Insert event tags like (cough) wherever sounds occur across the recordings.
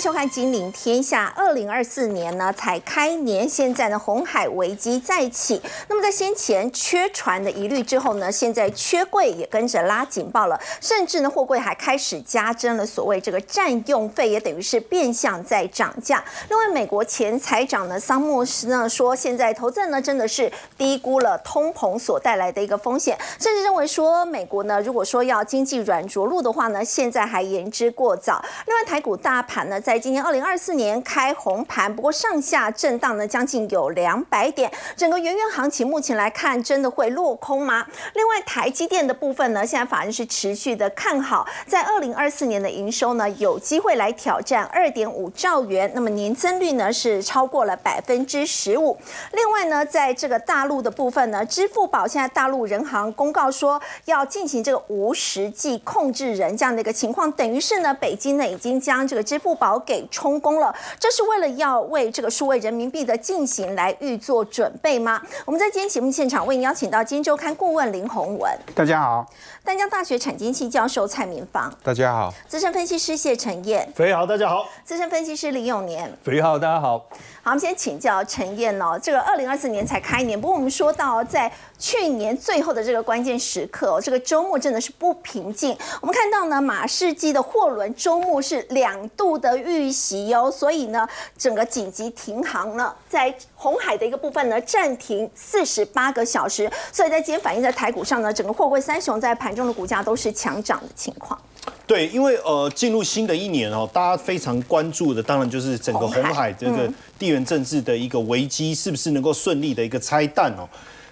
收看《金陵天下》。二零二四年呢才开年，现在呢红海危机再起。那么在先前缺船的疑虑之后呢，现在缺柜也跟着拉警报了，甚至呢货柜还开始加征了所谓这个占用费，也等于是变相在涨价。另外，美国前财长呢桑莫斯呢说，现在投资人呢真的是低估了通膨所带来的一个风险，甚至认为说美国呢如果说要经济软着陆的话呢，现在还言之过早。另外，台股大盘呢，在今年二零二四年开红盘，不过上下震荡呢，将近有两百点。整个圆圆行情目前来看，真的会落空吗？另外，台积电的部分呢，现在法人是持续的看好，在二零二四年的营收呢，有机会来挑战二点五兆元，那么年增率呢是超过了百分之十五。另外呢，在这个大陆的部分呢，支付宝现在大陆人行公告说要进行这个无实际控制人这样的一个情况，等于是呢，北京呢已经将这个支付宝给充公了，这是为了要为这个数位人民币的进行来预做准备吗？我们在今天节目现场为您邀请到《金周刊》顾问林宏文，大家好；丹江大学产经系教授蔡明芳，大家好；资深分析师谢承彦，肥好，大家好；资深分析师林永年，肥好，大家好。好，我们先请教陈燕哦，这个二零二四年才开年，不过我们说到在去年最后的这个关键时刻哦，这个周末真的是不平静。我们看到呢，马士基的货轮周末是两度的遇袭哦，所以呢，整个紧急停航了，在红海的一个部分呢暂停四十八个小时，所以在今天反映在台股上呢，整个货柜三雄在盘中的股价都是强涨的情况。对，因为呃，进入新的一年哦，大家非常关注的，当然就是整个红海这个地缘政治的一个危机，是不是能够顺利的一个拆弹哦？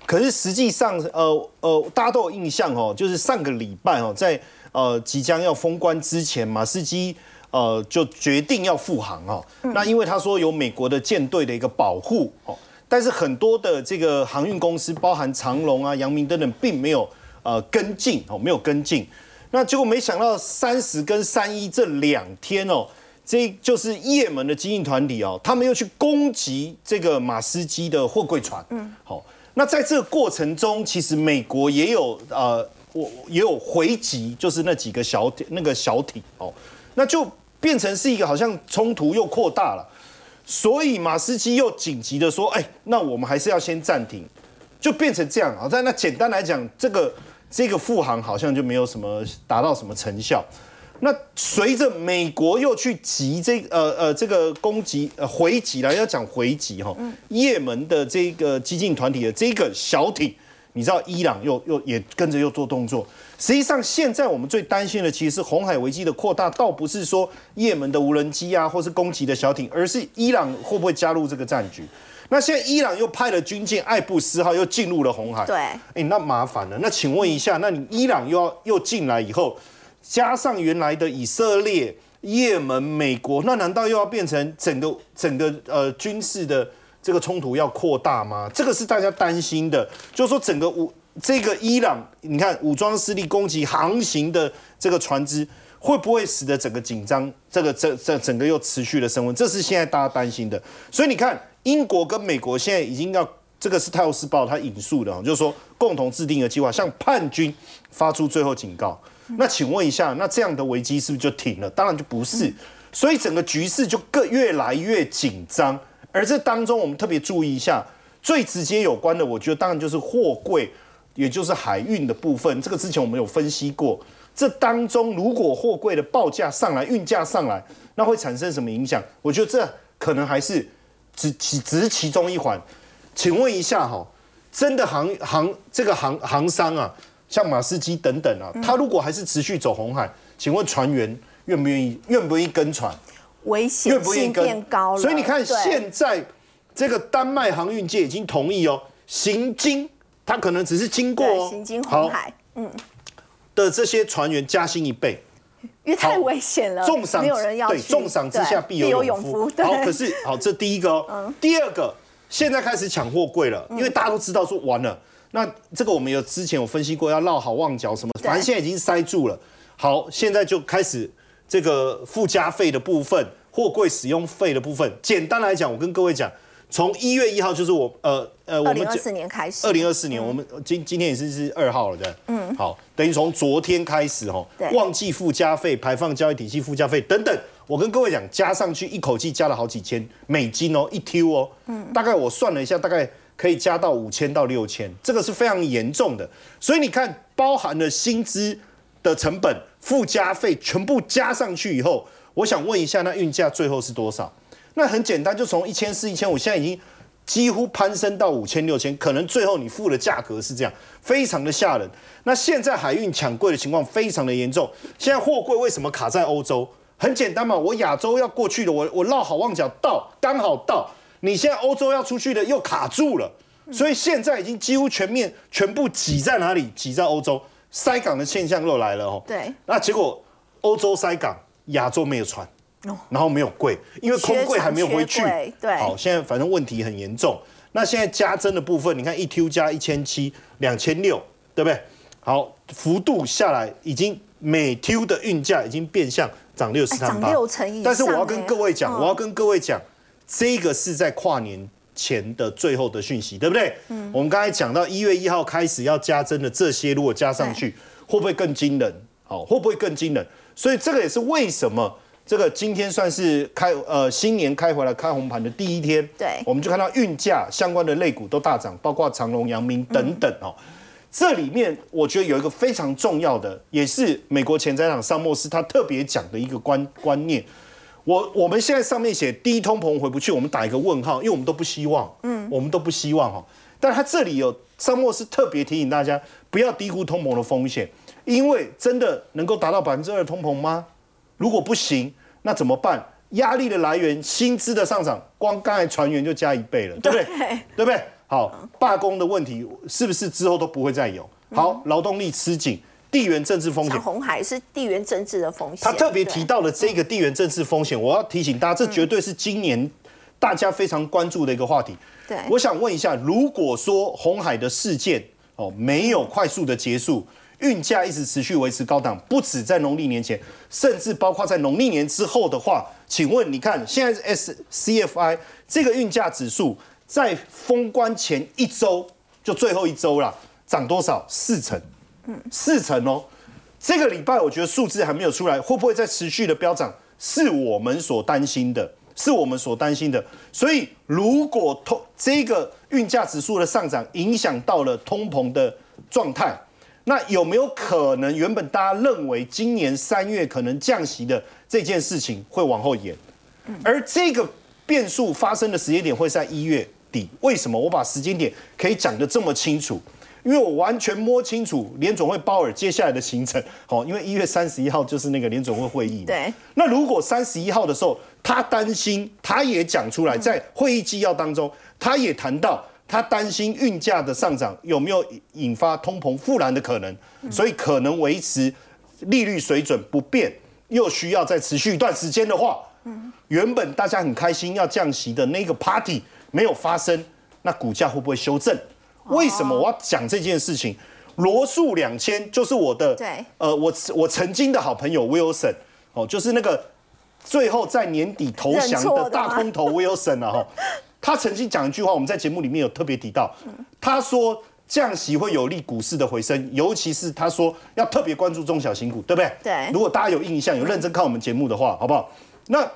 可是实际上，呃呃，大家都有印象哦，就是上个礼拜哦，在呃即将要封关之前，马士基呃就决定要复航哦。那因为他说有美国的舰队的一个保护哦，但是很多的这个航运公司，包含长龙啊、阳明等等，并没有呃跟进哦，没有跟进。那结果没想到三十跟三一这两天哦，这就是也门的经营团体哦，他们又去攻击这个马斯基的货柜船。嗯，好，那在这个过程中，其实美国也有呃，我也有回击，就是那几个小那个小艇哦，那就变成是一个好像冲突又扩大了，所以马斯基又紧急的说，哎，那我们还是要先暂停，就变成这样啊。但那简单来讲，这个。这个复航好像就没有什么达到什么成效。那随着美国又去击这呃呃这个攻击呃回击了，要讲回击哈，也门的这个激进团体的这个小艇，你知道伊朗又又也跟着又做动作。实际上现在我们最担心的其实是红海危机的扩大，倒不是说也门的无人机啊，或是攻击的小艇，而是伊朗会不会加入这个战局？那现在伊朗又派了军舰爱布斯号又进入了红海，对，哎，那麻烦了。那请问一下，那你伊朗又要又进来以后，加上原来的以色列、也门、美国，那难道又要变成整个整个呃军事的这个冲突要扩大吗？这个是大家担心的，就是说整个武这个伊朗，你看武装势力攻击航行的这个船只，会不会使得整个紧张，这个这这整个又持续的升温？这是现在大家担心的。所以你看。英国跟美国现在已经要，这个是《泰晤士报》他引述的就是说共同制定的计划，向叛军发出最后警告。那请问一下，那这样的危机是不是就停了？当然就不是，所以整个局势就更越来越紧张。而这当中，我们特别注意一下，最直接有关的，我觉得当然就是货柜，也就是海运的部分。这个之前我们有分析过，这当中如果货柜的报价上来，运价上来，那会产生什么影响？我觉得这可能还是。只只只是其中一环，请问一下哈，真的航航这个航航商啊，像马士基等等啊，他如果还是持续走红海，请问船员愿不愿意愿不愿意跟船？危险性变高了。所以你看现在这个丹麦航运界已经同意哦，行经他可能只是经过行经红海，嗯，的这些船员加薪一倍。因为太危险了，重赏对重赏之下必有勇夫。好，可是好，这第一个哦，(laughs) 第二个，现在开始抢货柜了，因为大家都知道说完了，那这个我们有之前有分析过，要绕好旺角什么，反正现在已经塞住了。好，现在就开始这个附加费的部分，货柜使用费的部分，简单来讲，我跟各位讲。从一月一号就是我呃呃，我们二零二四年开始，二零二四年我们今今天也是是二号了的，嗯，好，等于从昨天开始哦，旺季附加费、排放交易体系附加费等等，我跟各位讲，加上去一口气加了好几千美金哦，一 Q 哦，嗯，大概我算了一下，大概可以加到五千到六千，这个是非常严重的。所以你看，包含了薪资的成本、附加费全部加上去以后，我想问一下，那运价最后是多少？那很简单，就从一千四、一千五，现在已经几乎攀升到五千、六千，可能最后你付的价格是这样，非常的吓人。那现在海运抢柜的情况非常的严重，现在货柜为什么卡在欧洲？很简单嘛，我亚洲要过去的，我我绕好望角到，刚好到，你现在欧洲要出去的又卡住了，所以现在已经几乎全面全部挤在哪里？挤在欧洲塞港的现象又来了哦。对，那结果欧洲塞港，亚洲没有船，然后没有柜，因为空柜还没有回去。对，好，现在反正问题很严重。那现在加增的部分，你看一 Q 加一千七，两千六，对不对？好，幅度下来已经每 Q 的运价已经变相。涨六十三八，但是我要跟各位讲，我要跟各位讲，这个是在跨年前的最后的讯息，对不对？嗯，我们刚才讲到一月一号开始要加增的这些，如果加上去，会不会更惊人？好，会不会更惊人？所以这个也是为什么这个今天算是开呃新年开回来开红盘的第一天，对，我们就看到运价相关的类股都大涨，包括长隆、阳明等等哦。这里面我觉得有一个非常重要的，也是美国前财长桑莫斯他特别讲的一个观观念。我我们现在上面写低通膨回不去，我们打一个问号，因为我们都不希望，嗯，我们都不希望哈。但他这里有张莫是特别提醒大家，不要低估通膨的风险，因为真的能够达到百分之二通膨吗？如果不行，那怎么办？压力的来源，薪资的上涨，光刚才船员就加一倍了，对不对？对不对？好，罢工的问题是不是之后都不会再有？好，劳动力吃紧，地缘政治风险。红海是地缘政治的风险。他特别提到了这个地缘政治风险，我要提醒大家，这绝对是今年大家非常关注的一个话题。对，我想问一下，如果说红海的事件哦没有快速的结束，运价一直持续维持高档，不止在农历年前，甚至包括在农历年之后的话，请问你看现在 S C F I 这个运价指数？在封关前一周，就最后一周了，涨多少？四成，四成哦。这个礼拜我觉得数字还没有出来，会不会再持续的飙涨？是我们所担心的，是我们所担心的。所以，如果通这个运价指数的上涨影响到了通膨的状态，那有没有可能原本大家认为今年三月可能降息的这件事情会往后延？而这个变数发生的时间点会在一月底。为什么我把时间点可以讲得这么清楚？因为我完全摸清楚联总会鲍尔接下来的行程。(laughs) 好，因为一月三十一号就是那个联总会会议。对。那如果三十一号的时候，他担心，他也讲出来，在会议纪要当中，他也谈到，他担心运价的上涨有没有引发通膨复燃的可能，所以可能维持利率水准不变，又需要再持续一段时间的话，原本大家很开心要降息的那个 party。没有发生，那股价会不会修正？为什么我要讲这件事情？罗素两千就是我的，对，呃，我我曾经的好朋友 Wilson，哦，就是那个最后在年底投降的大空头 Wilson 啊，哈，(laughs) 他曾经讲一句话，我们在节目里面有特别提到，他说降息会有利股市的回升，尤其是他说要特别关注中小型股，对不对？对。如果大家有印象，有认真看我们节目的话，好不好？那。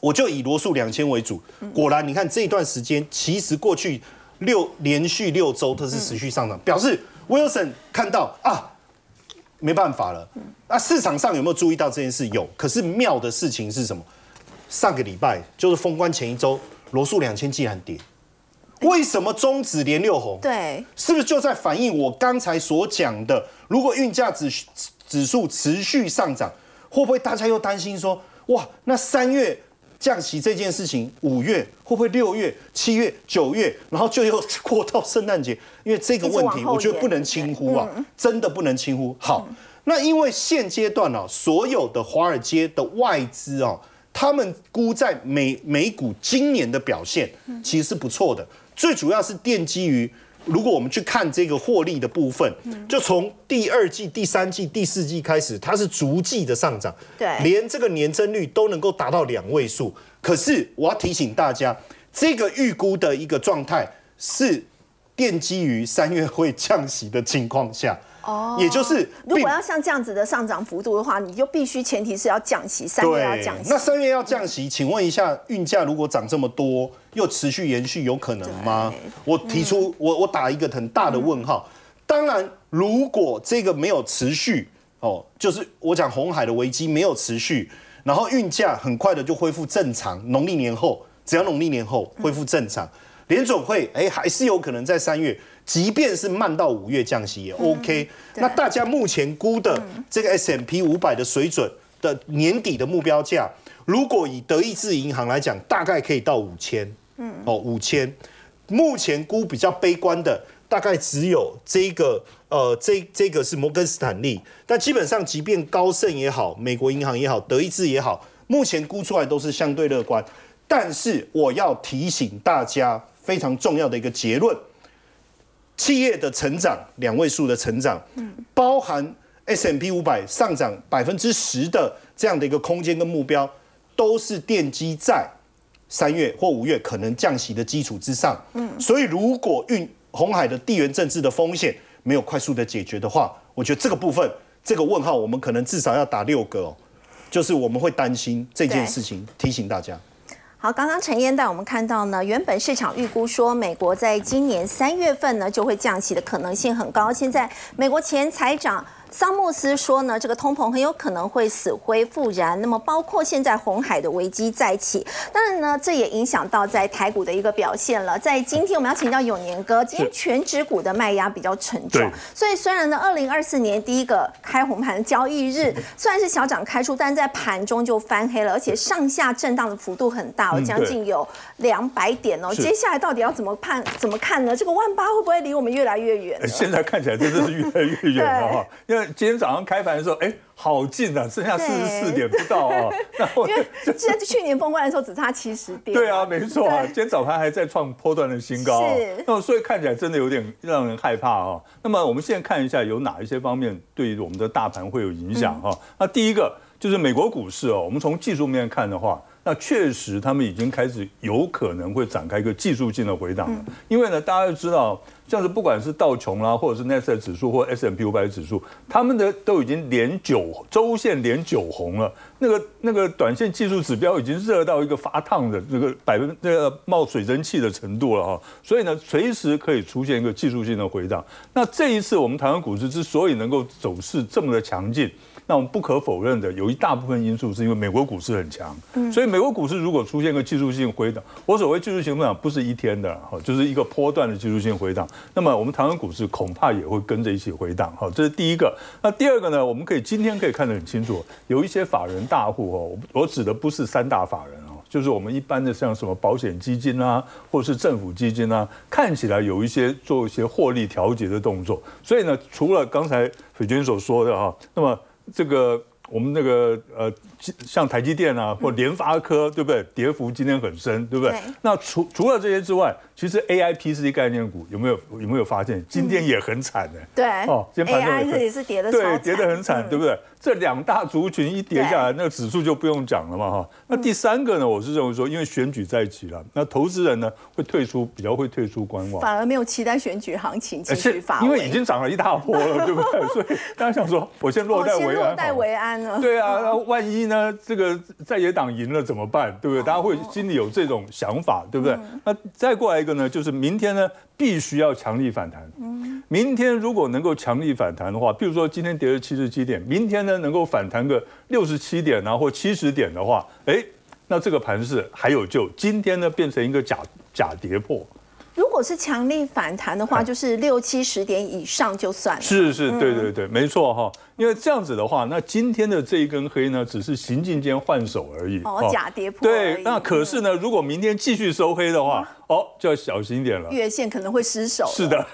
我就以罗素两千为主，果然你看这一段时间，其实过去六连续六周都是持续上涨，表示 Wilson 看到啊，没办法了。那市场上有没有注意到这件事？有。可是妙的事情是什么？上个礼拜就是封关前一周，罗素两千竟然跌，为什么中指连六红？对，是不是就在反映我刚才所讲的？如果运价指指数持续上涨，会不会大家又担心说，哇，那三月？降息这件事情，五月会不会六月、七月、九月，然后就又过到圣诞节？因为这个问题，我觉得不能轻忽啊，真的不能轻忽。好，那因为现阶段呢，所有的华尔街的外资啊，他们估在美美股今年的表现其实是不错的，最主要是奠基于。如果我们去看这个获利的部分，就从第二季、第三季、第四季开始，它是逐季的上涨，对，连这个年增率都能够达到两位数。可是我要提醒大家，这个预估的一个状态是奠基于三月会降息的情况下。哦，也就是如果要像这样子的上涨幅度的话，你就必须前提是要降息，三月要降息。那三月要降息，请问一下，运价如果涨这么多，又持续延续，有可能吗？我提出，我我打一个很大的问号。当然，如果这个没有持续，哦，就是我讲红海的危机没有持续，然后运价很快的就恢复正常，农历年后，只要农历年后恢复正常，联总会哎还是有可能在三月。即便是慢到五月降息也 OK，那大家目前估的这个 S M P 五百的水准的年底的目标价，如果以德意志银行来讲，大概可以到五千，嗯，哦五千，目前估比较悲观的，大概只有这个，呃，这这个是摩根斯坦利，但基本上即便高盛也好，美国银行也好，德意志也好，目前估出来都是相对乐观，但是我要提醒大家非常重要的一个结论。企业的成长两位数的成长，嗯，包含 S M P 五百上涨百分之十的这样的一个空间跟目标，都是奠基在三月或五月可能降息的基础之上，嗯，所以如果运红海的地缘政治的风险没有快速的解决的话，我觉得这个部分这个问号我们可能至少要打六个哦，就是我们会担心这件事情，提醒大家。好，刚刚陈燕带我们看到呢，原本市场预估说美国在今年三月份呢就会降息的可能性很高，现在美国前财长。桑莫斯说呢，这个通膨很有可能会死灰复燃。那么，包括现在红海的危机再起，当然呢，这也影响到在台股的一个表现了。在今天，我们要请教永年哥，今天全指股的卖压比较沉重。所以，虽然呢，二零二四年第一个开红盘的交易日虽然是小涨开出，但在盘中就翻黑了，而且上下震荡的幅度很大，将近有两百点哦。接下来到底要怎么判、怎么看呢？这个万八会不会离我们越来越远？现在看起来真的是越来越远了哈，(laughs) 因为。今天早上开盘的时候，哎，好近啊，剩下四十四点不到啊。(laughs) 因为记得去年封关的时候只差七十点。对啊，没错啊。今天早盘还在创波段的新高。是。那么所以看起来真的有点让人害怕啊。那么我们现在看一下有哪一些方面对于我们的大盘会有影响哈？那第一个就是美国股市哦，我们从技术面看的话。那确实，他们已经开始有可能会展开一个技术性的回档了。因为呢，大家都知道，像是不管是道琼啦，或者是纳斯达克指数或 S M P 五百指数，他们的都已经连九周线连九红了。那个那个短线技术指标已经热到一个发烫的这个百分那个冒水蒸气的程度了哈。所以呢，随时可以出现一个技术性的回档。那这一次我们台湾股市之所以能够走势这么的强劲。那我们不可否认的，有一大部分因素是因为美国股市很强，所以美国股市如果出现个技术性回档，我所谓技术性回档不是一天的哈，就是一个波段的技术性回档，那么我们台湾股市恐怕也会跟着一起回档哈，这是第一个。那第二个呢，我们可以今天可以看得很清楚，有一些法人大户哦，我指的不是三大法人哦，就是我们一般的像什么保险基金啊，或是政府基金啊，看起来有一些做一些获利调节的动作。所以呢，除了刚才斐娟所说的哈，那么这个我们那个呃，像台积电啊，或联发科，对不对？跌幅今天很深，对不对？那除除了这些之外，其实 A I P C 概念股有没有有没有发现今天也很惨呢？对，哦，A I 也是跌的，对，跌得很惨，对不对？这两大族群一跌下来，那个指数就不用讲了嘛，哈。那第三个呢，我是认为说，因为选举在即了，那投资人呢会退出，比较会退出观望，反而没有期待选举行情继续发，因为已经涨了一大波了，对不对？(laughs) 所以大家想说，我先落袋为安，落袋为安了。对啊，那万一呢，这个在野党赢了怎么办？对不对？大家会心里有这种想法，对不对？那再过来一个呢，就是明天呢。必须要强力反弹。嗯，明天如果能够强力反弹的话，比如说今天跌了七十七点，明天呢能够反弹个六十七点啊或七十点的话，哎，那这个盘势还有救。今天呢变成一个假假跌破。如果是强力反弹的话，就是六七十点以上就算了。是是，对对对，没错哈。因为这样子的话，那今天的这一根黑呢，只是行进间换手而已。哦，假跌破。对，那可是呢，如果明天继续收黑的话，哦，就要小心一点了。月线可能会失守。是的，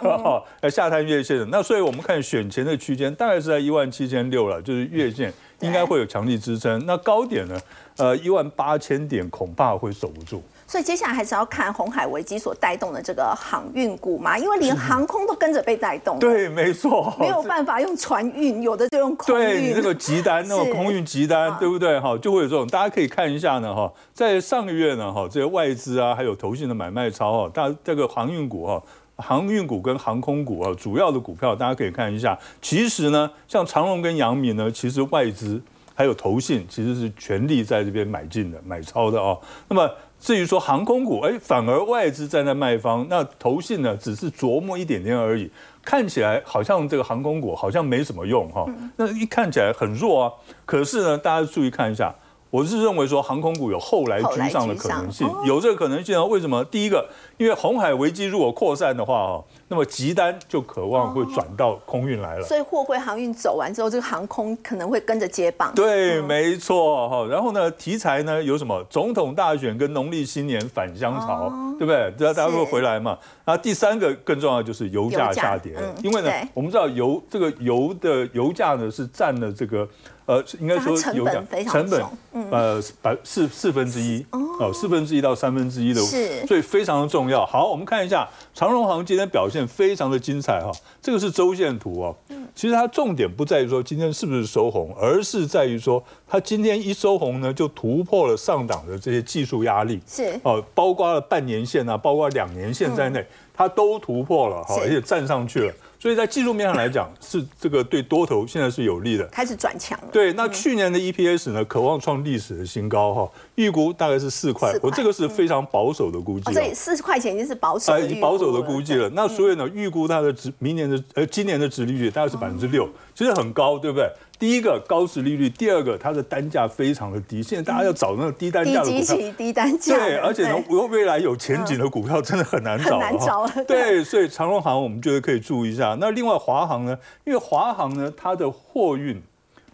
要下探月线。那所以我们看选前的区间，大概是在一万七千六了，就是月线应该会有强力支撑。那高点呢，呃，一万八千点恐怕会守不住。所以接下来还是要看红海危机所带动的这个航运股嘛，因为连航空都跟着被带动。对，没错。没有办法用船运，有的就用空运。对你这个急单，那种空运急单，对不对？哈，就会有这种。大家可以看一下呢，哈，在上个月呢，哈，这些外资啊，还有投信的买卖超哈，大这个航运股哈。航运股跟航空股啊，主要的股票大家可以看一下。其实呢，像长荣跟阳明呢，其实外资还有投信其实是全力在这边买进的、买超的哦。那么至于说航空股，哎，反而外资站在卖方，那投信呢只是琢磨一点点而已。看起来好像这个航空股好像没什么用哈，那一看起来很弱啊。可是呢，大家注意看一下。我是认为说航空股有后来居上的可能性，有这个可能性啊？为什么？第一个，因为红海危机如果扩散的话哦，那么急单就渴望会转到空运来了。所以货柜航运走完之后，这个航空可能会跟着接棒。对，没错哈。然后呢，题材呢有什么？总统大选跟农历新年返乡潮，对不对？大家会回来嘛？然后第三个更重要就是油价下跌，因为呢，我们知道油这个油的油价呢是占了这个。呃，应该说有讲成本，呃，百四四分之一哦，四分之一到三分之一的，所以非常的重要。好，我们看一下长荣行今天表现非常的精彩哈，这个是周线图哦。其实它重点不在于说今天是不是收红，而是在于说它今天一收红呢，就突破了上档的这些技术压力，是哦，包括了半年线啊，包括两年线在内，它都突破了哈，而且站上去了。所以在技术面上来讲，是这个对多头现在是有利的，开始转强了。对，那去年的 EPS 呢，渴望创历史的新高哈，预估大概是四块，我这个是非常保守的估计。所以四十块钱已经是保守，已经保守的估计了。那所以呢，预估它的值明年的呃今年的值利率大概是百分之六，其实很高，对不对？第一个高值利率，第二个它的单价非常的低，现在大家要找那个低单价的股票，低单价，对，而且呢，未来有前景的股票真的很难找，很难找。对，所以长荣行我们觉得可以注意一下。那另外华航呢？因为华航呢，它的货运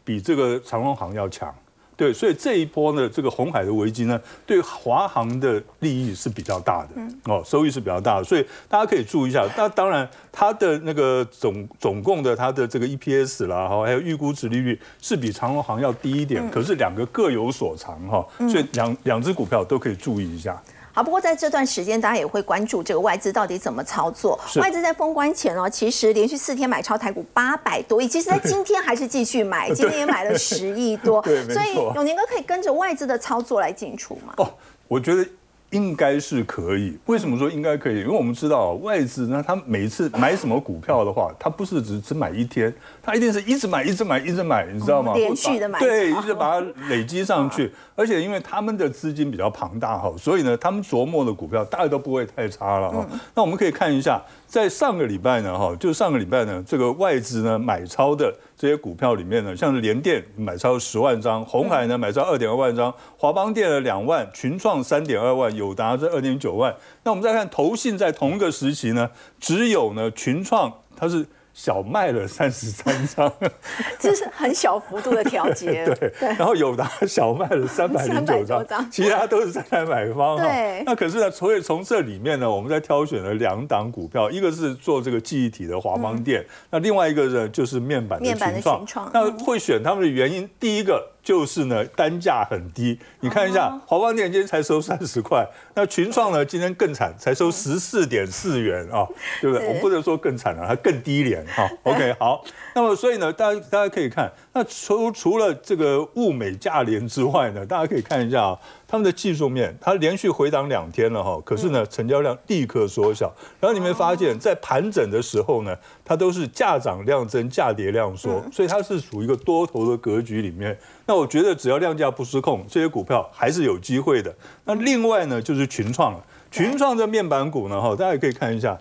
比这个长荣行要强。对，所以这一波呢，这个红海的危机呢，对华航的利益是比较大的，哦，收益是比较大的，所以大家可以注意一下。那当然，它的那个总总共的它的这个 EPS 啦，哈，还有预估值利率是比长荣航要低一点，可是两个各有所长，哈，所以两两只股票都可以注意一下。好，不过在这段时间，大家也会关注这个外资到底怎么操作。外资在封关前哦，其实连续四天买超台股八百多亿，其实在今天还是继续买，(laughs) 今天也买了十亿多。所以永年哥可以跟着外资的操作来进出吗？哦，我觉得。应该是可以。为什么说应该可以？因为我们知道外资呢，他每次买什么股票的话，他不是只只买一天，他一定是一直买，一直买，一直买，你知道吗？连续的买，对，一直把它累积上去。而且因为他们的资金比较庞大哈，所以呢，他们琢磨的股票大概都不会太差了哈。那我们可以看一下。在上个礼拜呢，哈，就上个礼拜呢，这个外资呢买超的这些股票里面呢，像是联电买超十万张，红海呢买超二点二万张，华邦电的两万，群创三点二万，友达是二点九万。那我们再看投信在同一个时期呢，只有呢群创它是。小卖了三十三张，(laughs) 这是很小幅度的调节。(laughs) 对，然后友达小卖了三百零九张，其他都是在买方。对，那可是呢，所以从这里面呢，我们在挑选了两档股票，一个是做这个记忆体的华邦电，那另外一个呢就是面板的群创。那会选他们的原因，第一个。就是呢，单价很低。你看一下，华邦电今天才收三十块，那群创呢今天更惨，才收十四点四元啊，对不对？我不能说更惨了，它更低廉哈。(laughs) OK，好，那么所以呢，大家大家可以看，那除除了这个物美价廉之外呢，大家可以看一下啊。他们的技术面，它连续回档两天了哈，可是呢，成交量立刻缩小。然后你们发现，在盘整的时候呢，它都是价涨量增，价跌量缩，所以它是属于一个多头的格局里面。那我觉得，只要量价不失控，这些股票还是有机会的。那另外呢，就是群创了，群创这面板股呢，哈，大家可以看一下。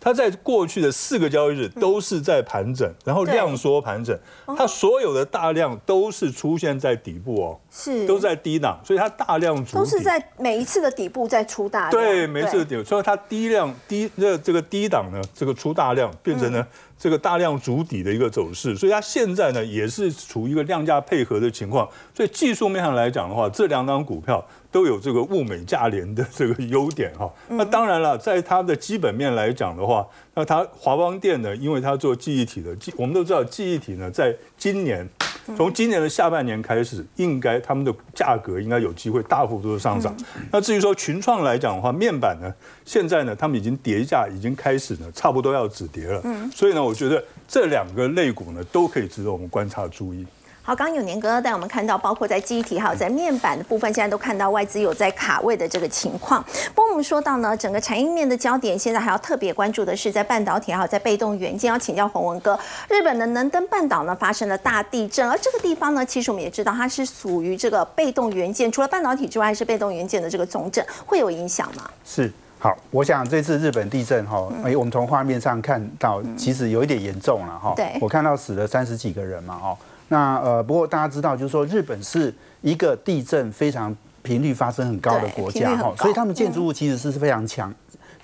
它在过去的四个交易日都是在盘整，然后量缩盘整，它所有的大量都是出现在底部哦，是。都在低档，所以它大量都是在每一次的底部在出大量，对，每次的底，所以它低量低这这个低档呢，这个出大量变成呢。这个大量筑底的一个走势，所以它现在呢也是处于一个量价配合的情况。所以技术面上来讲的话，这两档股票都有这个物美价廉的这个优点哈。那当然了，在它的基本面来讲的话，那它华邦电呢，因为它做记忆体的，记我们都知道记忆体呢，在今年。从今年的下半年开始，应该他们的价格应该有机会大幅度的上涨。那至于说群创来讲的话，面板呢，现在呢，他们已经跌价已经开始呢，差不多要止跌了。嗯，所以呢，我觉得这两个类股呢，都可以值得我们观察注意。好，刚刚有年哥带我们看到，包括在记忆体还有在面板的部分，现在都看到外资有在卡位的这个情况。不过我们说到呢，整个产业面的焦点，现在还要特别关注的是在半导体还有在被动元件。要请教洪文哥，日本的能登半岛呢发生了大地震，而这个地方呢，其实我们也知道它是属于这个被动元件，除了半导体之外，还是被动元件的这个总整，会有影响吗？是。好，我想这次日本地震哈，哎，我们从画面上看到，其实有一点严重了哈。对，我看到死了三十几个人嘛，哦，那呃，不过大家知道，就是说日本是一个地震非常频率发生很高的国家哈，所以他们建筑物其实是非常强，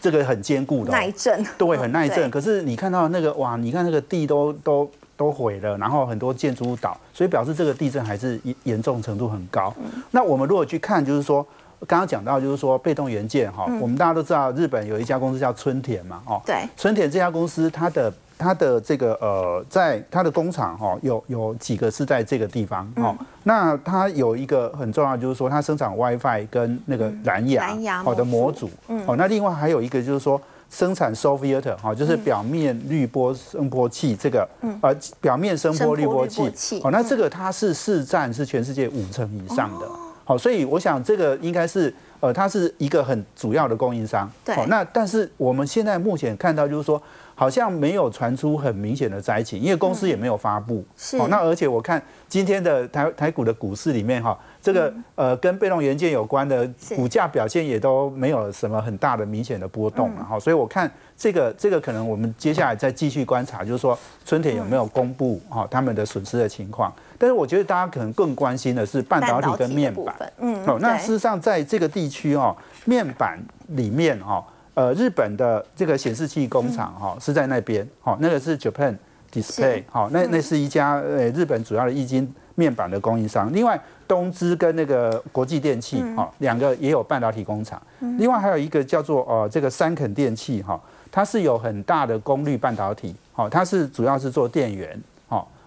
这个很坚固的，耐震，对，很耐震。可是你看到那个哇，你看那个地都都都毁了，然后很多建筑物倒，所以表示这个地震还是严严重程度很高。那我们如果去看，就是说。刚刚讲到就是说被动元件哈，我们大家都知道日本有一家公司叫春田嘛，哦，对，春田这家公司它的它的这个呃，在它的工厂哈，有有几个是在这个地方哦，那它有一个很重要就是说它生产 WiFi 跟那个蓝牙好的模组，哦，那另外还有一个就是说生产 s o v i e t 哈，就是表面滤波声波器这个呃表面声波滤波器，哦，那这个它是市占是全世界五成以上的。好，所以我想这个应该是，呃，它是一个很主要的供应商。对。那但是我们现在目前看到就是说，好像没有传出很明显的灾情，因为公司也没有发布。是。那而且我看今天的台台股的股市里面哈，这个呃跟被动元件有关的股价表现也都没有什么很大的明显的波动了哈，所以我看。这个这个可能我们接下来再继续观察，就是说春田有没有公布哈他们的损失的情况。但是我觉得大家可能更关心的是半导体跟面板。嗯，哦，那事实上在这个地区哦，面板里面哦，呃，日本的这个显示器工厂哈是在那边，哈，那个是 Japan Display，好，那那是一家呃日本主要的液晶面板的供应商。另外东芝跟那个国际电器哈两个也有半导体工厂。另外还有一个叫做呃这个三肯电器哈。它是有很大的功率半导体，好，它是主要是做电源，好，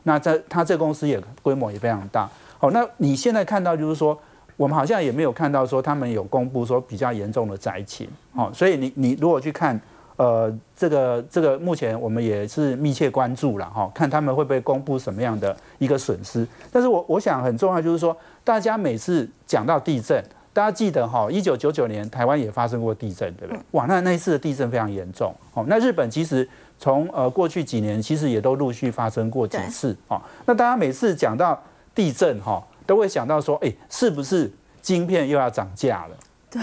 那这它这公司也规模也非常大，好，那你现在看到就是说，我们好像也没有看到说他们有公布说比较严重的灾情，好，所以你你如果去看，呃，这个这个目前我们也是密切关注了哈，看他们会不会公布什么样的一个损失，但是我我想很重要就是说，大家每次讲到地震。大家记得哈，一九九九年台湾也发生过地震，对不对？哇，那那一次的地震非常严重。哦，那日本其实从呃过去几年其实也都陆续发生过几次。哦，那大家每次讲到地震哈，都会想到说，哎，是不是晶片又要涨价了？对，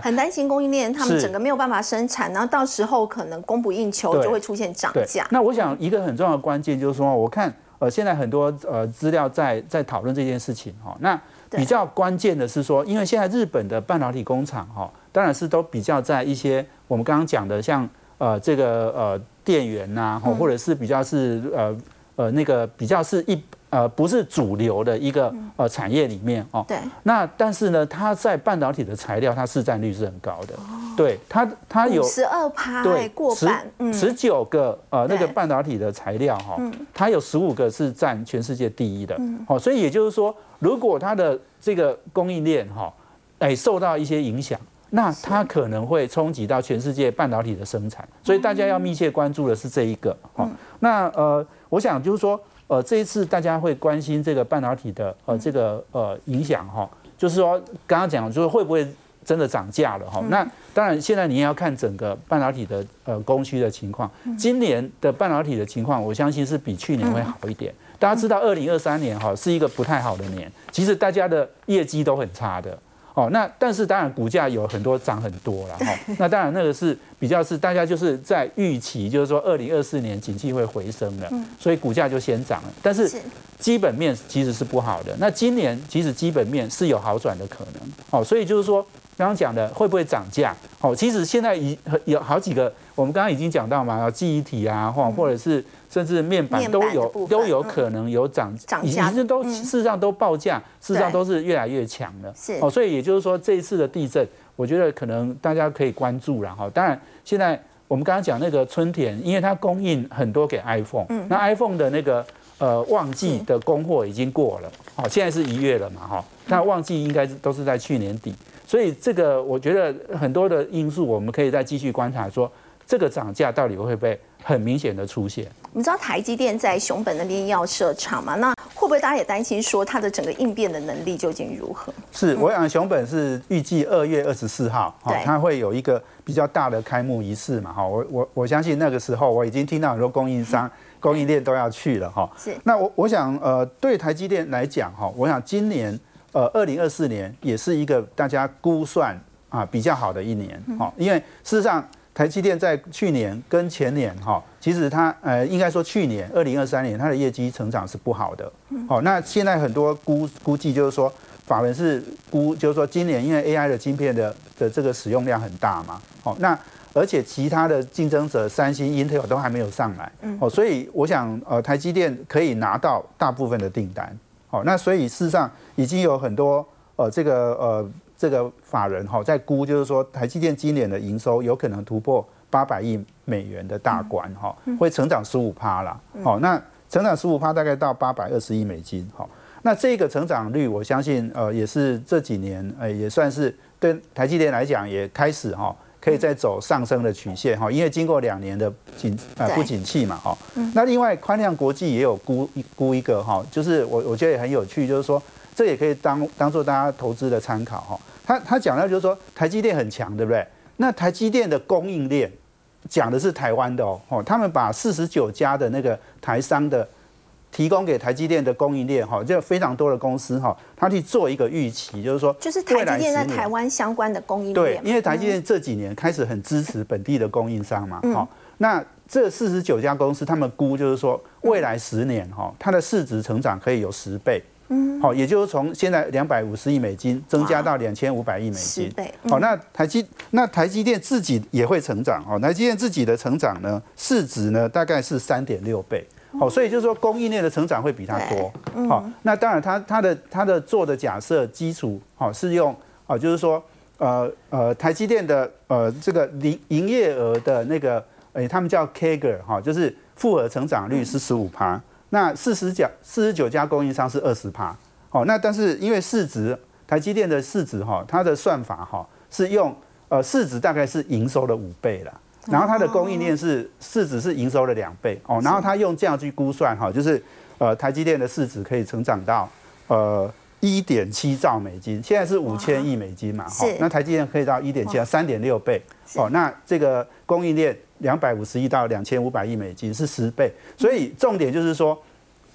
很担心供应链他们整个没有办法生产，然后到时候可能供不应求，就会出现涨价。那我想一个很重要的关键就是说，我看呃现在很多呃资料在在讨论这件事情哈，那。比较关键的是说，因为现在日本的半导体工厂哈，当然是都比较在一些我们刚刚讲的像呃这个呃电源呐，或者是比较是呃呃那个比较是一。呃，不是主流的一个呃产业里面哦。对。那但是呢，它在半导体的材料，它市占率是很高的。哦。对它，它有十二趴，对，过半，十九个呃那个半导体的材料哈，它有十五个是占全世界第一的。嗯。好，所以也就是说，如果它的这个供应链哈，哎受到一些影响，那它可能会冲击到全世界半导体的生产。所以大家要密切关注的是这一个。哈，那呃，我想就是说。呃，这一次大家会关心这个半导体的呃这个呃影响哈，就是说刚刚讲就是会不会真的涨价了哈？那当然现在你也要看整个半导体的呃供需的情况。今年的半导体的情况，我相信是比去年会好一点。大家知道，二零二三年哈是一个不太好的年，其实大家的业绩都很差的。哦，那但是当然股价有很多涨很多了哈。(laughs) 那当然那个是比较是大家就是在预期，就是说二零二四年景气会回升了，所以股价就先涨了。但是基本面其实是不好的。那今年其实基本面是有好转的可能。哦，所以就是说刚刚讲的会不会涨价？哦，其实现在已有好几个，我们刚刚已经讲到嘛，记忆体啊，或或者是。甚至面板都有都有可能有涨价，已经都事实上都报价，事实上都是越来越强了。是。哦，所以也就是说这一次的地震，我觉得可能大家可以关注了哈。当然，现在我们刚刚讲那个春田，因为它供应很多给 iPhone，那 iPhone 的那个呃旺季的供货已经过了，好，现在是一月了嘛哈，那旺季应该是都是在去年底，所以这个我觉得很多的因素，我们可以再继续观察，说这个涨价到底会不会很明显的出现。你知道台积电在熊本那边要设厂嘛？那会不会大家也担心说它的整个应变的能力究竟如何？是，我想熊本是预计二月二十四号，哈，它会有一个比较大的开幕仪式嘛，哈，我我我相信那个时候我已经听到很多供应商、供应链都要去了，哈。是。那我我想，呃，对台积电来讲，哈，我想今年，呃，二零二四年也是一个大家估算啊比较好的一年，哈，因为事实上。台积电在去年跟前年哈，其实它呃应该说去年二零二三年它的业绩成长是不好的。好，那现在很多估估计就是说，法文是估就是说今年因为 AI 的晶片的的这个使用量很大嘛。哦，那而且其他的竞争者三星、Intel 都还没有上来。哦，所以我想呃台积电可以拿到大部分的订单。好，那所以事实上已经有很多呃这个呃。这个法人哈在估，就是说台积电今年的营收有可能突破八百亿美元的大关哈，会成长十五趴啦。好，那成长十五趴大概到八百二十亿美金。哈，那这个成长率，我相信呃也是这几年呃也算是对台积电来讲也开始哈可以再走上升的曲线哈，因为经过两年的景呃不景气嘛哈。那另外宽量国际也有估估一个哈，就是我我觉得也很有趣，就是说这也可以当当做大家投资的参考哈。他他讲到就是说台积电很强，对不对？那台积电的供应链讲的是台湾的哦，哦，他们把四十九家的那个台商的提供给台积电的供应链哈，就非常多的公司哈，他去做一个预期，就是说，就是台积电在台湾相关的供应链。对，因为台积电这几年开始很支持本地的供应商嘛，好，那这四十九家公司，他们估就是说未来十年哈，它的市值成长可以有十倍。好，也就是从现在两百五十亿美金增加到两千五百亿美金。好，那台积那台积电自己也会成长。哦，台积电自己的成长呢，市值呢大概是三点六倍。好，所以就是说供应链的成长会比它多。好，那当然它它的它的做的假设基础，好是用啊，就是说呃呃台积电的呃这个营营业额的那个，哎，他们叫 Kager 哈，就是复合成长率是十五趴。那四十家四十九家供应商是二十趴，好，那但是因为市值台积电的市值哈，它的算法哈是用呃市值大概是营收的五倍了，然后它的供应链是市值是营收的两倍。哦，然后它用这样去估算哈，就是呃台积电的市值可以成长到呃一点七兆美金，现在是五千亿美金嘛，哈，那台积电可以到一点七，三点六倍，哦，那这个供应链。两百五十亿到两千五百亿美金是十倍，所以重点就是说，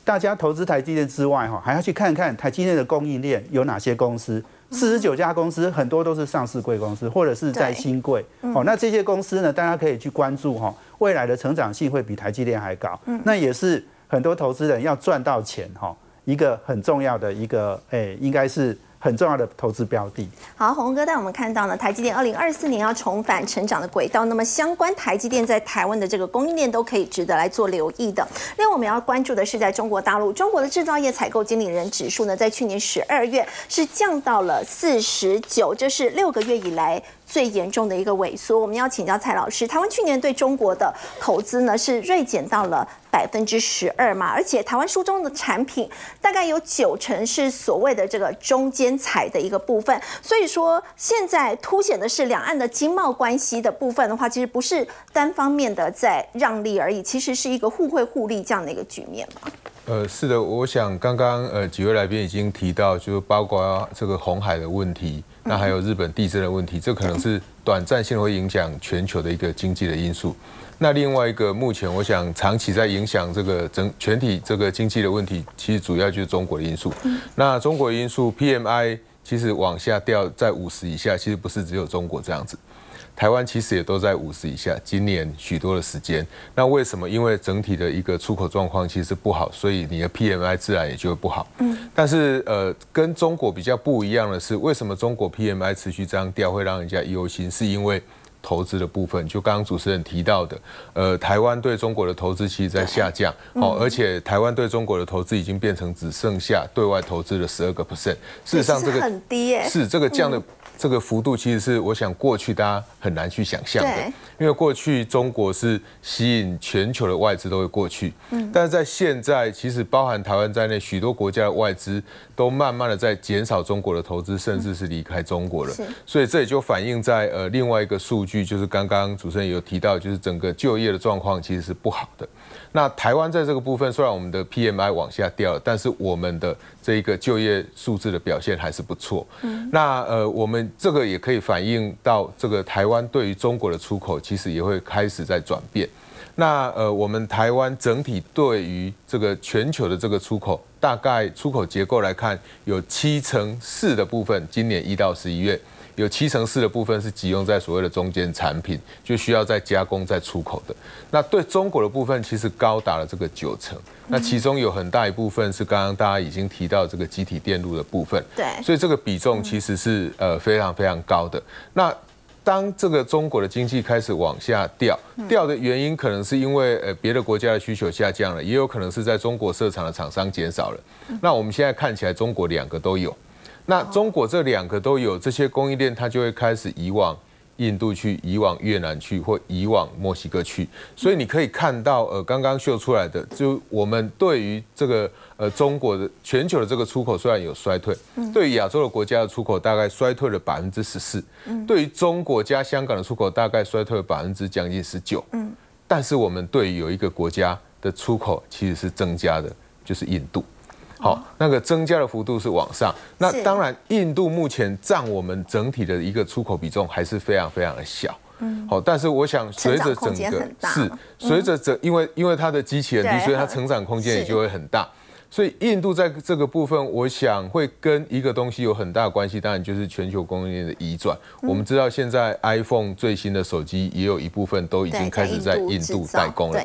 大家投资台积电之外，哈，还要去看看台积电的供应链有哪些公司。四十九家公司，很多都是上市贵公司，或者是在新贵。哦，那这些公司呢，大家可以去关注哈，未来的成长性会比台积电还高。那也是很多投资人要赚到钱哈，一个很重要的一个，哎，应该是。很重要的投资标的。好，洪哥带我们看到呢，台积电二零二四年要重返成长的轨道。那么相关台积电在台湾的这个供应链都可以值得来做留意的。另外我们要关注的是在中国大陆，中国的制造业采购经理人指数呢，在去年十二月是降到了四十九，这是六个月以来。最严重的一个萎缩，我们要请教蔡老师。台湾去年对中国的投资呢是锐减到了百分之十二嘛，而且台湾书中的产品大概有九成是所谓的这个中间材的一个部分，所以说现在凸显的是两岸的经贸关系的部分的话，其实不是单方面的在让利而已，其实是一个互惠互利这样的一个局面嘛。呃，是的，我想刚刚呃几位来宾已经提到，就是包括这个红海的问题。那还有日本地震的问题，这可能是短暂性会影响全球的一个经济的因素。那另外一个，目前我想长期在影响这个整全体这个经济的问题，其实主要就是中国的因素。那中国因素 PMI 其实往下掉在五十以下，其实不是只有中国这样子。台湾其实也都在五十以下，今年许多的时间，那为什么？因为整体的一个出口状况其实不好，所以你的 PMI 自然也就会不好。嗯。但是呃，跟中国比较不一样的是，为什么中国 PMI 持续这样掉，会让人家忧心？是因为投资的部分，就刚刚主持人提到的，呃，台湾对中国的投资其实在下降，哦，而且台湾对中国的投资已经变成只剩下对外投资的十二个 percent。事实上，这个很低耶。是这个降的。这个幅度其实是我想过去大家很难去想象的，因为过去中国是吸引全球的外资都会过去，嗯，但是在现在其实包含台湾在内，许多国家的外资都慢慢的在减少中国的投资，甚至是离开中国了，所以这也就反映在呃另外一个数据。据，就是刚刚主持人有提到，就是整个就业的状况其实是不好的。那台湾在这个部分，虽然我们的 PMI 往下掉了，但是我们的这一个就业数字的表现还是不错。嗯，那呃，我们这个也可以反映到这个台湾对于中国的出口，其实也会开始在转变。那呃，我们台湾整体对于这个全球的这个出口，大概出口结构来看，有七成四的部分，今年一到十一月。有七成四的部分是集中在所谓的中间产品，就需要再加工再出口的。那对中国的部分，其实高达了这个九成。那其中有很大一部分是刚刚大家已经提到这个集体电路的部分。对。所以这个比重其实是呃非常非常高的。那当这个中国的经济开始往下掉，掉的原因可能是因为呃别的国家的需求下降了，也有可能是在中国设厂的厂商减少了。那我们现在看起来，中国两个都有。那中国这两个都有这些供应链，它就会开始移往印度去，移往越南去，或移往墨西哥去。所以你可以看到，呃，刚刚秀出来的，就我们对于这个呃中国的全球的这个出口虽然有衰退，对于亚洲的国家的出口大概衰退了百分之十四，对于中国加香港的出口大概衰退了百分之将近十九，嗯，但是我们对于有一个国家的出口其实是增加的，就是印度。好，那个增加的幅度是往上。那当然，印度目前占我们整体的一个出口比重还是非常非常的小。嗯，好，但是我想随着整个是随着整，因为因为它的机器很低，所以它成长空间也就会很大。所以印度在这个部分，我想会跟一个东西有很大的关系，当然就是全球供应链的移转。我们知道现在 iPhone 最新的手机也有一部分都已经开始在印度代工了。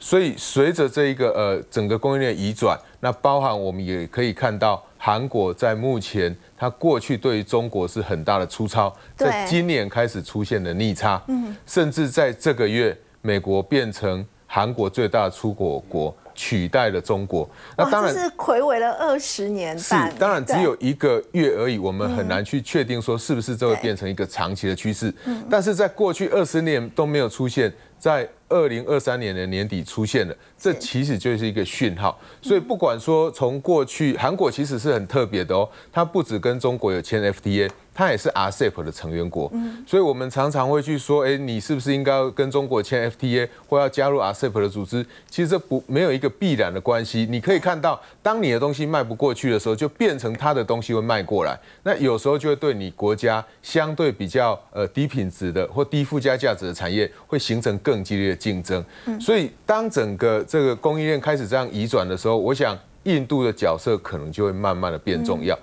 所以随着这一个呃整个供应链移转，那包含我们也可以看到，韩国在目前它过去对于中国是很大的粗糙，在今年开始出现了逆差，嗯，甚至在这个月，美国变成韩国最大的出口国，取代了中国。那当然是魁违了二十年，是当然只有一个月而已，我们很难去确定说是不是这会变成一个长期的趋势。但是在过去二十年都没有出现在。二零二三年的年底出现了，这其实就是一个讯号。所以不管说从过去，韩国其实是很特别的哦，它不止跟中国有签 FTA。它也是 RCEP 的成员国，所以我们常常会去说，哎，你是不是应该跟中国签 FTA 或要加入 RCEP 的组织？其实这不没有一个必然的关系。你可以看到，当你的东西卖不过去的时候，就变成他的东西会卖过来。那有时候就会对你国家相对比较呃低品质的或低附加价值的产业会形成更激烈的竞争。所以当整个这个供应链开始这样移转的时候，我想印度的角色可能就会慢慢的变重要。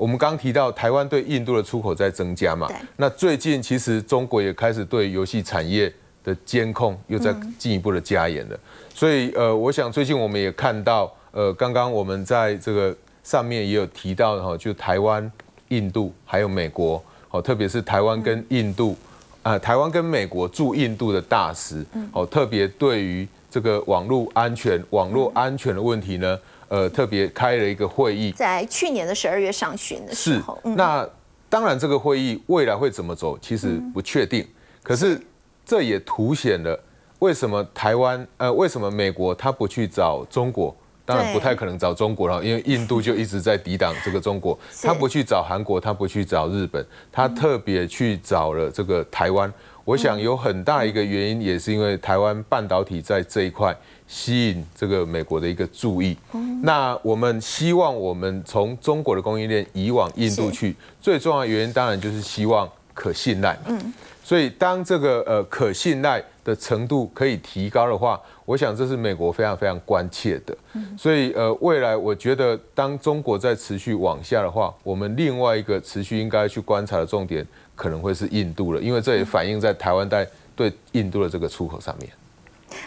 我们刚提到台湾对印度的出口在增加嘛？那最近其实中国也开始对游戏产业的监控又在进一步的加严了。所以呃，我想最近我们也看到，呃，刚刚我们在这个上面也有提到哈，就台湾、印度还有美国，哦，特别是台湾跟印度，啊，台湾跟美国驻印度的大使，哦，特别对于这个网络安全、网络安全的问题呢。呃，特别开了一个会议，在去年的十二月上旬的时候。那当然，这个会议未来会怎么走，其实不确定。可是这也凸显了为什么台湾呃，为什么美国他不去找中国？当然不太可能找中国了，因为印度就一直在抵挡这个中国。他不去找韩国，他不去找日本，他特别去找了这个台湾。我想有很大一个原因，也是因为台湾半导体在这一块。吸引这个美国的一个注意，那我们希望我们从中国的供应链移往印度去，最重要的原因当然就是希望可信赖。嗯，所以当这个呃可信赖的程度可以提高的话，我想这是美国非常非常关切的。所以呃未来我觉得当中国在持续往下的话，我们另外一个持续应该去观察的重点可能会是印度了，因为这也反映在台湾在对印度的这个出口上面。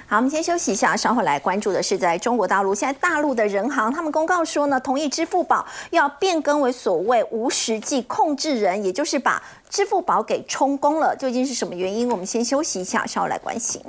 好，我们先休息一下，稍后来关注的是在中国大陆，现在大陆的人行他们公告说呢，同意支付宝要变更为所谓无实际控制人，也就是把支付宝给充公了。究竟是什么原因？我们先休息一下，稍后来关心。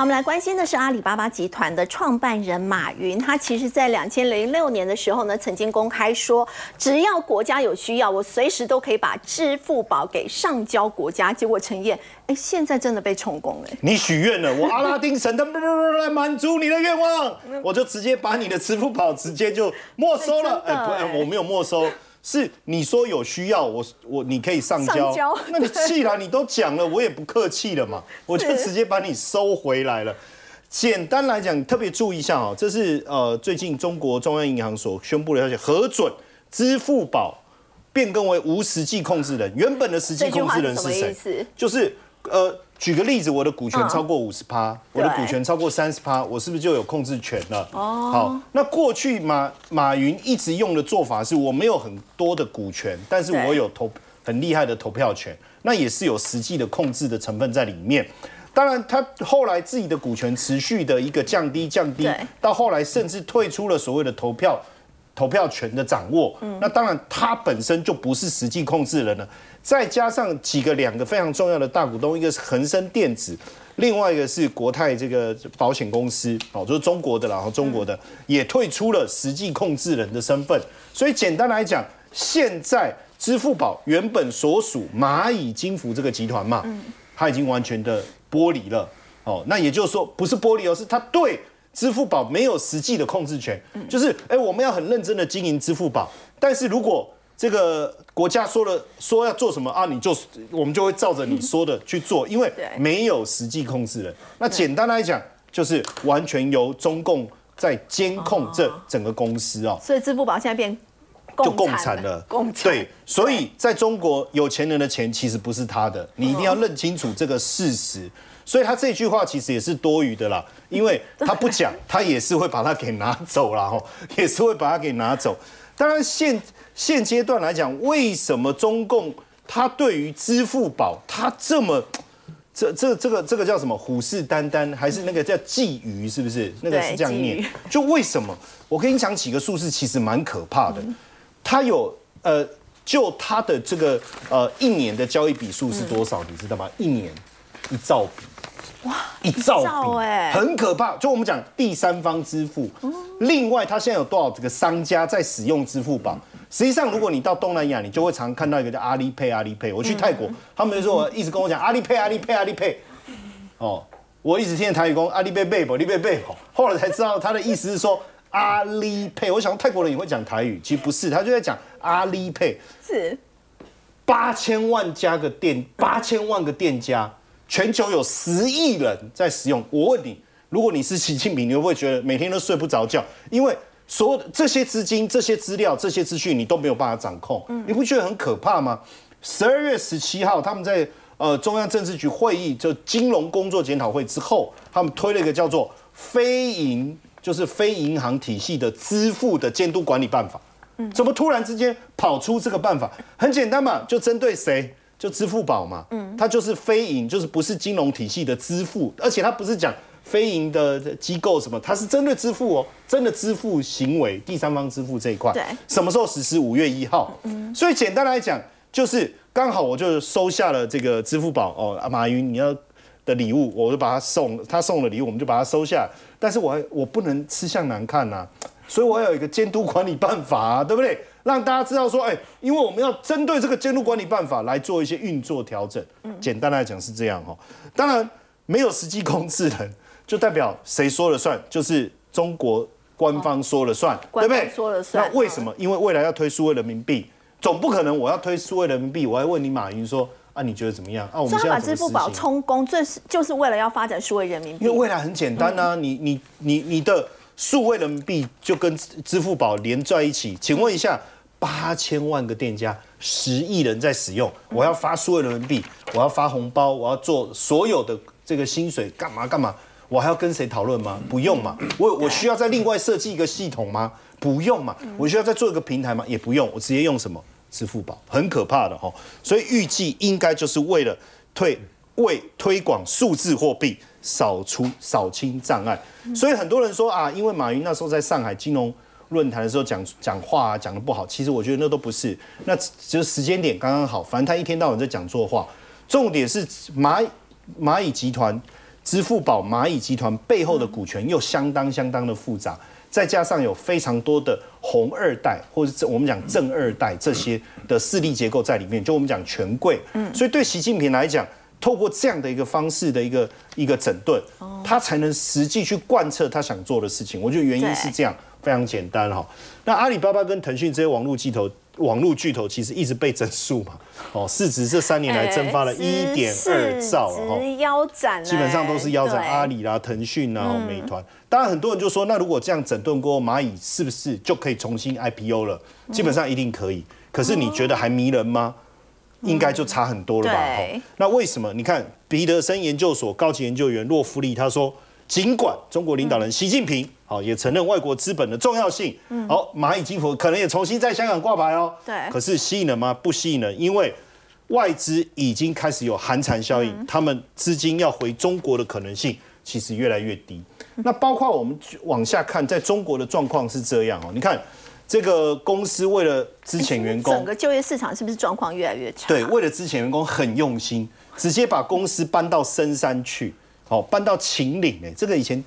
好，我们来关心的是阿里巴巴集团的创办人马云，他其实在两千零六年的时候呢，曾经公开说，只要国家有需要，我随时都可以把支付宝给上交国家。结果陈燕，哎，现在真的被充公了。(laughs) 你许愿了，我阿拉丁神灯来满足你的愿望，我就直接把你的支付宝直接就没收了。(laughs) 哎，不，我没有没收。是你说有需要，我我你可以上交，那你既然你都讲了，我也不客气了嘛，我就直接把你收回来了。简单来讲，特别注意一下哦，这是呃最近中国中央银行所宣布的消息，核准支付宝变更为无实际控制人，原本的实际控制人是谁？就是呃。举个例子，我的股权超过五十趴，我的股权超过三十趴，我是不是就有控制权了？哦，好，那过去马马云一直用的做法是，我没有很多的股权，但是我有投很厉害的投票权，那也是有实际的控制的成分在里面。当然，他后来自己的股权持续的一个降低降低，到后来甚至退出了所谓的投票投票权的掌握。那当然，他本身就不是实际控制人了。再加上几个两个非常重要的大股东，一个是恒生电子，另外一个是国泰这个保险公司，哦，就是中国的，然后中国的也退出了实际控制人的身份。所以简单来讲，现在支付宝原本所属蚂蚁金服这个集团嘛，它已经完全的剥离了。哦，那也就是说，不是剥离而，是它对支付宝没有实际的控制权。就是哎，我们要很认真的经营支付宝，但是如果这个国家说了说要做什么啊，你就我们就会照着你说的 (laughs) 去做，因为没有实际控制人。那简单来讲，就是完全由中共在监控这整个公司哦。所以支付宝现在变就共产了，共产。对，所以在中国有钱人的钱其实不是他的，你一定要认清楚这个事实。所以他这句话其实也是多余的啦，因为 (laughs) 他不讲，他也是会把它给拿走了哈，也是会把它给拿走。当然现。现阶段来讲，为什么中共他对于支付宝他这么这这这个这个叫什么虎视眈眈，还是那个叫觊觎？是不是那个是这样念？就为什么？我跟你讲几个数字，其实蛮可怕的。它有呃，就它的这个呃一年的交易笔数是多少？你知道吗？一年一兆笔。哇，一兆笔，很可怕。就我们讲第三方支付，另外它现在有多少这个商家在使用支付宝？实际上，如果你到东南亚，你就会常看到一个叫阿里 Pay，阿里 Pay。我去泰国，他们就说一直跟我讲阿里 Pay，阿里 Pay，阿里 Pay。哦，我一直听见台语讲阿里 Pay Pay，阿里 Pay Pay。后来才知道他的意思是说阿里 Pay。我想泰国人也会讲台语，其实不是，他就在讲阿里 Pay。是八千万家个店，八千万个店家。全球有十亿人在使用。我问你，如果你是习近平，你会不会觉得每天都睡不着觉？因为所有的这些资金、这些资料、这些资讯，你都没有办法掌控，你不觉得很可怕吗？十二月十七号，他们在呃中央政治局会议，就金融工作检讨会之后，他们推了一个叫做非银，就是非银行体系的支付的监督管理办法。怎么突然之间跑出这个办法？很简单嘛，就针对谁？就支付宝嘛，嗯，它就是非银，就是不是金融体系的支付，而且它不是讲非银的机构什么，它是针对支付哦，真的支付行为，第三方支付这一块，对，什么时候实施？五月一号，嗯，所以简单来讲，就是刚好我就收下了这个支付宝哦，马云你要的礼物，我就把它送，他送了礼物我们就把它收下，但是我还我不能吃相难看呐，所以我要有一个监督管理办法啊，对不对？让大家知道说，哎，因为我们要针对这个监督管理办法来做一些运作调整。嗯，简单来讲是这样哈。当然，没有实际控制人，就代表谁说了算，就是中国官方说了算，对不对？说了算。那为什么？因为未来要推数位人民币，总不可能我要推数位人民币，我还问你马云说，啊，你觉得怎么样？啊，我们现在把支付宝充公，这是就是为了要发展数位人民币。因为未来很简单啊，你你你你的。数位人民币就跟支付宝连在一起，请问一下，八千万个店家，十亿人在使用，我要发数位人民币，我要发红包，我要做所有的这个薪水干嘛干嘛？我还要跟谁讨论吗？不用嘛。我我需要再另外设计一个系统吗？不用嘛。我需要再做一个平台吗？也不用，我直接用什么支付宝，很可怕的哈。所以预计应该就是为了推为推广数字货币。扫除扫清障碍，所以很多人说啊，因为马云那时候在上海金融论坛的时候讲讲话啊讲的不好，其实我觉得那都不是，那只是时间点刚刚好。反正他一天到晚在讲错话，重点是蚂蚂蚁集团支付宝、蚂蚁集团背后的股权又相当相当的复杂，再加上有非常多的红二代或者我们讲正二代这些的势力结构在里面，就我们讲权贵，嗯，所以对习近平来讲，透过这样的一个方式的一个一个整顿，他才能实际去贯彻他想做的事情。我觉得原因是这样，非常简单哈。那阿里巴巴跟腾讯这些网络巨头。网络巨头其实一直被整数嘛，(laughs) 哦，市值这三年来蒸发了一点二兆了，哈，腰斩，基本上都是腰斩。阿里啦、腾讯啦、美团，当然很多人就说，那如果这样整顿过后，蚂蚁是不是就可以重新 IPO 了？基本上一定可以。可是你觉得还迷人吗？应该就差很多了吧？哈，那为什么？你看彼得森研究所高级研究员洛夫利他说，尽管中国领导人习近平。好，也承认外国资本的重要性。嗯，好，蚂蚁金服可能也重新在香港挂牌哦。对。可是吸引人吗？不吸引人，因为外资已经开始有寒蝉效应，他们资金要回中国的可能性其实越来越低。那包括我们往下看，在中国的状况是这样哦。你看这个公司为了之前员工，整个就业市场是不是状况越来越差？对，为了之前员工很用心，直接把公司搬到深山去，哦，搬到秦岭哎，这个以前。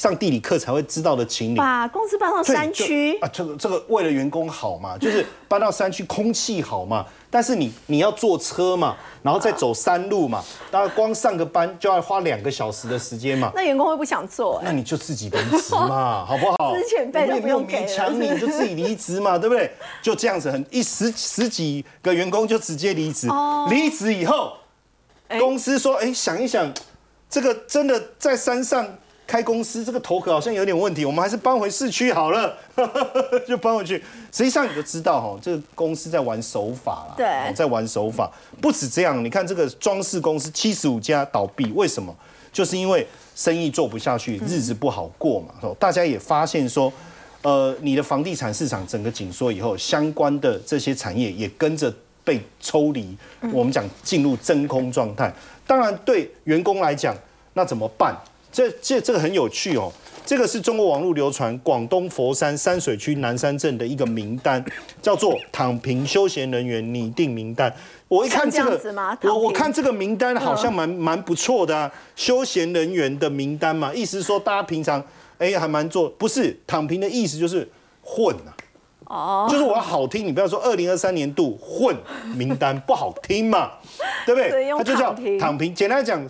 上地理课才会知道的情理，把公司搬到山区啊，这个这个为了员工好嘛，就是搬到山区空气好嘛。但是你你要坐车嘛，然后再走山路嘛，当然光上个班就要花两个小时的时间嘛。那员工会不想做？那你就自己离职嘛，(laughs) 好不好？之前费都不用勉强你，就自己离职嘛，对不对？就这样子，很一十十几个员工就直接离职。离职以后，公司说：“哎，想一想，这个真的在山上。”开公司这个头壳好像有点问题，我们还是搬回市区好了，(laughs) 就搬回去。实际上你就知道哈，这个公司在玩手法啦，对，在玩手法。不止这样，你看这个装饰公司七十五家倒闭，为什么？就是因为生意做不下去，日子不好过嘛。大家也发现说，呃，你的房地产市场整个紧缩以后，相关的这些产业也跟着被抽离，我们讲进入真空状态。当然，对员工来讲，那怎么办？这这这个很有趣哦，这个是中国网络流传广东佛山山水区南山镇的一个名单，叫做躺平休闲人员拟定名单。我一看这个，我我看这个名单好像蛮蛮不错的啊，休闲人员的名单嘛，意思是说大家平常哎还蛮做，不是躺平的意思就是混啊，哦，就是我要好听，你不要说二零二三年度混名单不好听嘛，对不对？(laughs) 它就叫躺平，简单讲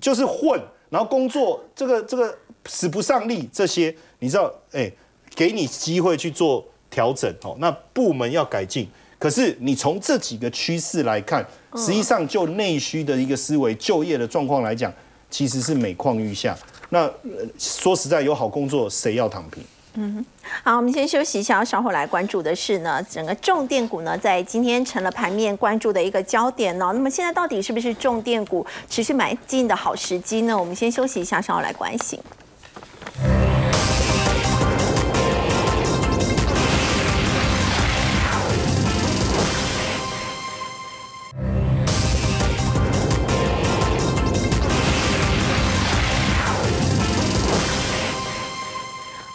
就是混。然后工作这个这个使不上力，这些你知道，哎，给你机会去做调整哦。那部门要改进，可是你从这几个趋势来看，实际上就内需的一个思维、就业的状况来讲，其实是每况愈下。那说实在，有好工作，谁要躺平？嗯，好，我们先休息一下，稍后来关注的是呢，整个重电股呢，在今天成了盘面关注的一个焦点哦。那么现在到底是不是重电股持续买进的好时机呢？我们先休息一下，稍后来关心。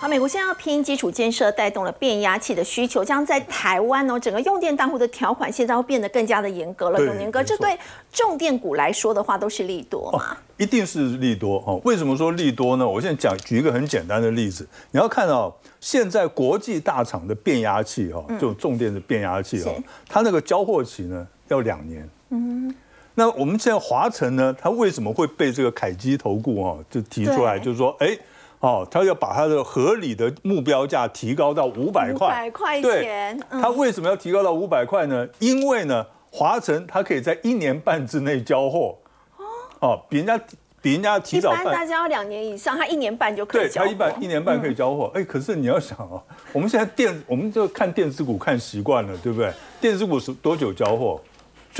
美国现在要拼基础建设，带动了变压器的需求，将在台湾哦，整个用电大户的条款现在会变得更加的严格了。永年哥，这对重电股来说的话，都是利多吗？一定是利多哦。为什么说利多呢？我现在讲举一个很简单的例子，你要看到现在国际大厂的变压器哈，就重电的变压器哈，它那个交货期呢要两年。嗯，那我们现在华晨呢，它为什么会被这个凯基投顾哦就提出来，就是说，哎。哦，他要把他的合理的目标价提高到五百块。五百块钱。他为什么要提高到五百块呢？因为呢，华晨他可以在一年半之内交货。哦。哦，比人家比人家提早。一般大家要两年以上，他一年半就可以交。对，他一般一年半可以交货。哎，可是你要想哦，我们现在电，我们就看电子股看习惯了，对不对？电子股是多久交货？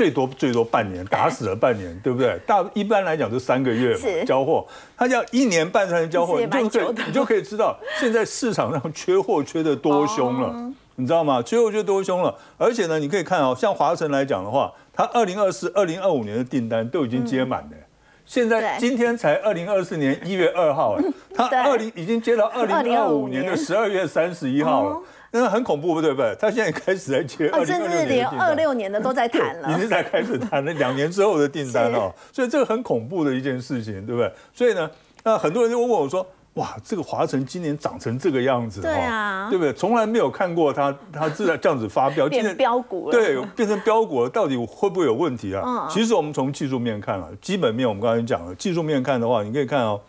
最多最多半年，打死了半年，对不对？大一般来讲就三个月嘛，交货，他要一年半才能交货，你就可以你就可以知道现在市场上缺货缺的多凶了，你知道吗？缺货缺多凶了，而且呢，你可以看哦，像华晨来讲的话，它二零二四、二零二五年的订单都已经接满了。现在今天才二零二四年一月二号，哎，(laughs) 他二零已经接到二零二五年的十二月三十一号了，那很恐怖，对不对？他现在开始在接二零二六年连二六年的都在谈了，已经在开始谈了两年之后的订单哦，(laughs) 所以这个很恐怖的一件事情，对不对？所以呢，那很多人就问我说。哇，这个华晨今年长成这个样子，对啊，对不对？从来没有看过它，它自然这样子发飙，变标股了，对，变成标股了，到底会不会有问题啊？其实我们从技术面看啊，基本面我们刚才讲了，技术面看的话，你可以看哦，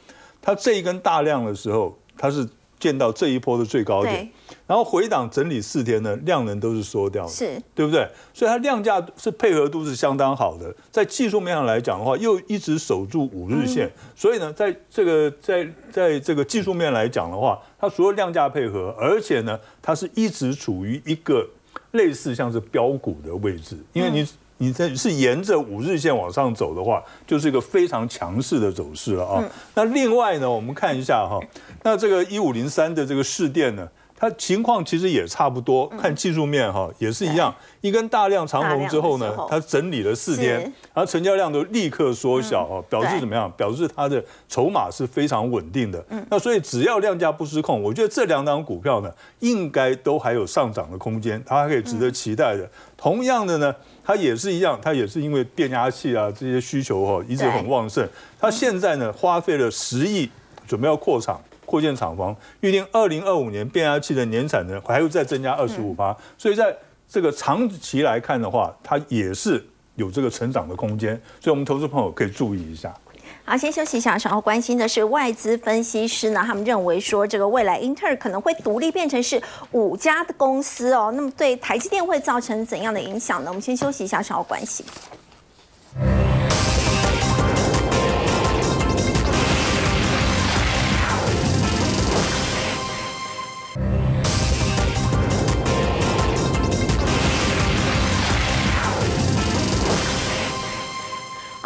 它这一根大量的时候，它是。见到这一波的最高点，然后回档整理四天呢，量能都是缩掉的，是。对不对？所以它量价是配合度是相当好的，在技术面上来讲的话，又一直守住五日线，所以呢，在这个在在这个技术面来讲的话，它除了量价配合，而且呢，它是一直处于一个类似像是标股的位置，因为你。你这是沿着五日线往上走的话，就是一个非常强势的走势了啊。那另外呢，我们看一下哈，那这个一五零三的这个市电呢，它情况其实也差不多。看技术面哈，也是一样，一根大量长红之后呢，它整理了四天，然后成交量都立刻缩小啊，表示怎么样？表示它的筹码是非常稳定的。那所以只要量价不失控，我觉得这两档股票呢，应该都还有上涨的空间，它还可以值得期待的。同样的呢。它也是一样，它也是因为变压器啊这些需求哈一直很旺盛。它现在呢花费了十亿，准备要扩厂、扩建厂房，预定二零二五年变压器的年产能还会再增加二十五趴。所以在这个长期来看的话，它也是有这个成长的空间。所以我们投资朋友可以注意一下。好，先休息一下。稍后关心的是外资分析师呢，他们认为说这个未来英特尔可能会独立变成是五家的公司哦。那么对台积电会造成怎样的影响呢？我们先休息一下，稍后关心。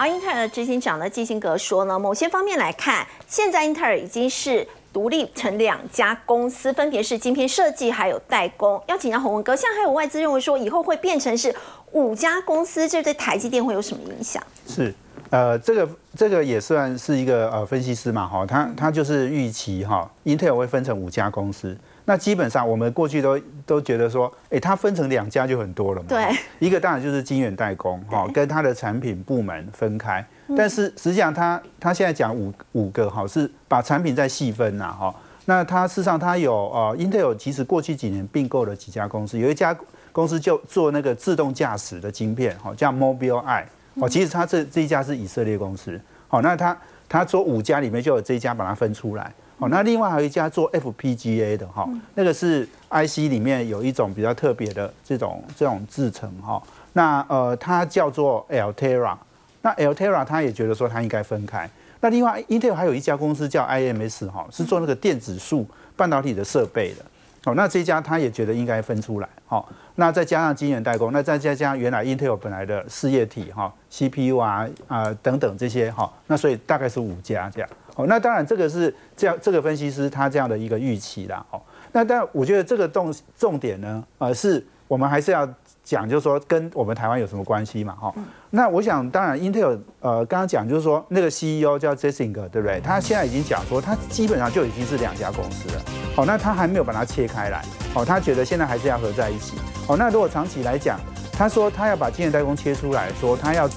英特尔的执行长呢基辛格说呢，某些方面来看，现在英特尔已经是独立成两家公司，分别是晶片设计还有代工。要请教洪文哥，现在还有外资认为说，以后会变成是五家公司，这对台积电会有什么影响？是，呃，这个这个也算是一个呃分析师嘛，哈，他他就是预期哈，英特尔会分成五家公司。那基本上我们过去都都觉得说，哎，它分成两家就很多了嘛。对。一个当然就是晶圆代工，哈，跟它的产品部门分开。但是实际上，它它现在讲五五个，哈，是把产品再细分呐，哈。那它事实上它有呃，Intel 其实过去几年并购了几家公司，有一家公司就做那个自动驾驶的晶片，哈，叫 Mobileye，哦，其实它这这一家是以色列公司，好，那它它做五家里面就有这一家把它分出来。哦，那另外还有一家做 FPGA 的哈，那个是 IC 里面有一种比较特别的这种这种制成哈。那呃，它叫做 Altera。那 Altera 他也觉得说它应该分开。那另外，Intel 还有一家公司叫 IMS 哈，是做那个电子束半导体的设备的。哦，那这家他也觉得应该分出来。好，那再加上晶圆代工，那再加上原来 Intel 本来的事业体哈，CPU 啊啊等等这些哈，那所以大概是五家这样。哦，那当然这个是这样，这个分析师他这样的一个预期啦。哦，那但我觉得这个重重点呢，呃，是我们还是要讲，就是说跟我们台湾有什么关系嘛？哈，那我想当然，Intel 呃刚刚讲就是说那个 CEO 叫 Jessinger，对不对？他现在已经讲说，他基本上就已经是两家公司了。好，那他还没有把它切开来。哦，他觉得现在还是要合在一起。哦，那如果长期来讲，他说他要把晶圆代工切出来，说他要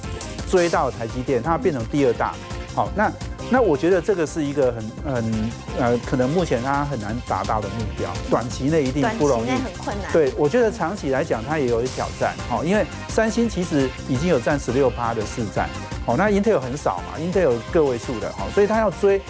追到台积电，他要变成第二大。好，那。那我觉得这个是一个很很呃，可能目前它很难达到的目标，短期内一定不容易，很困难。对，我觉得长期来讲它也有挑战，哦，因为三星其实已经有占十六趴的市占，哦，那 Intel 很少嘛，Intel 个位数的，哈，所以它要追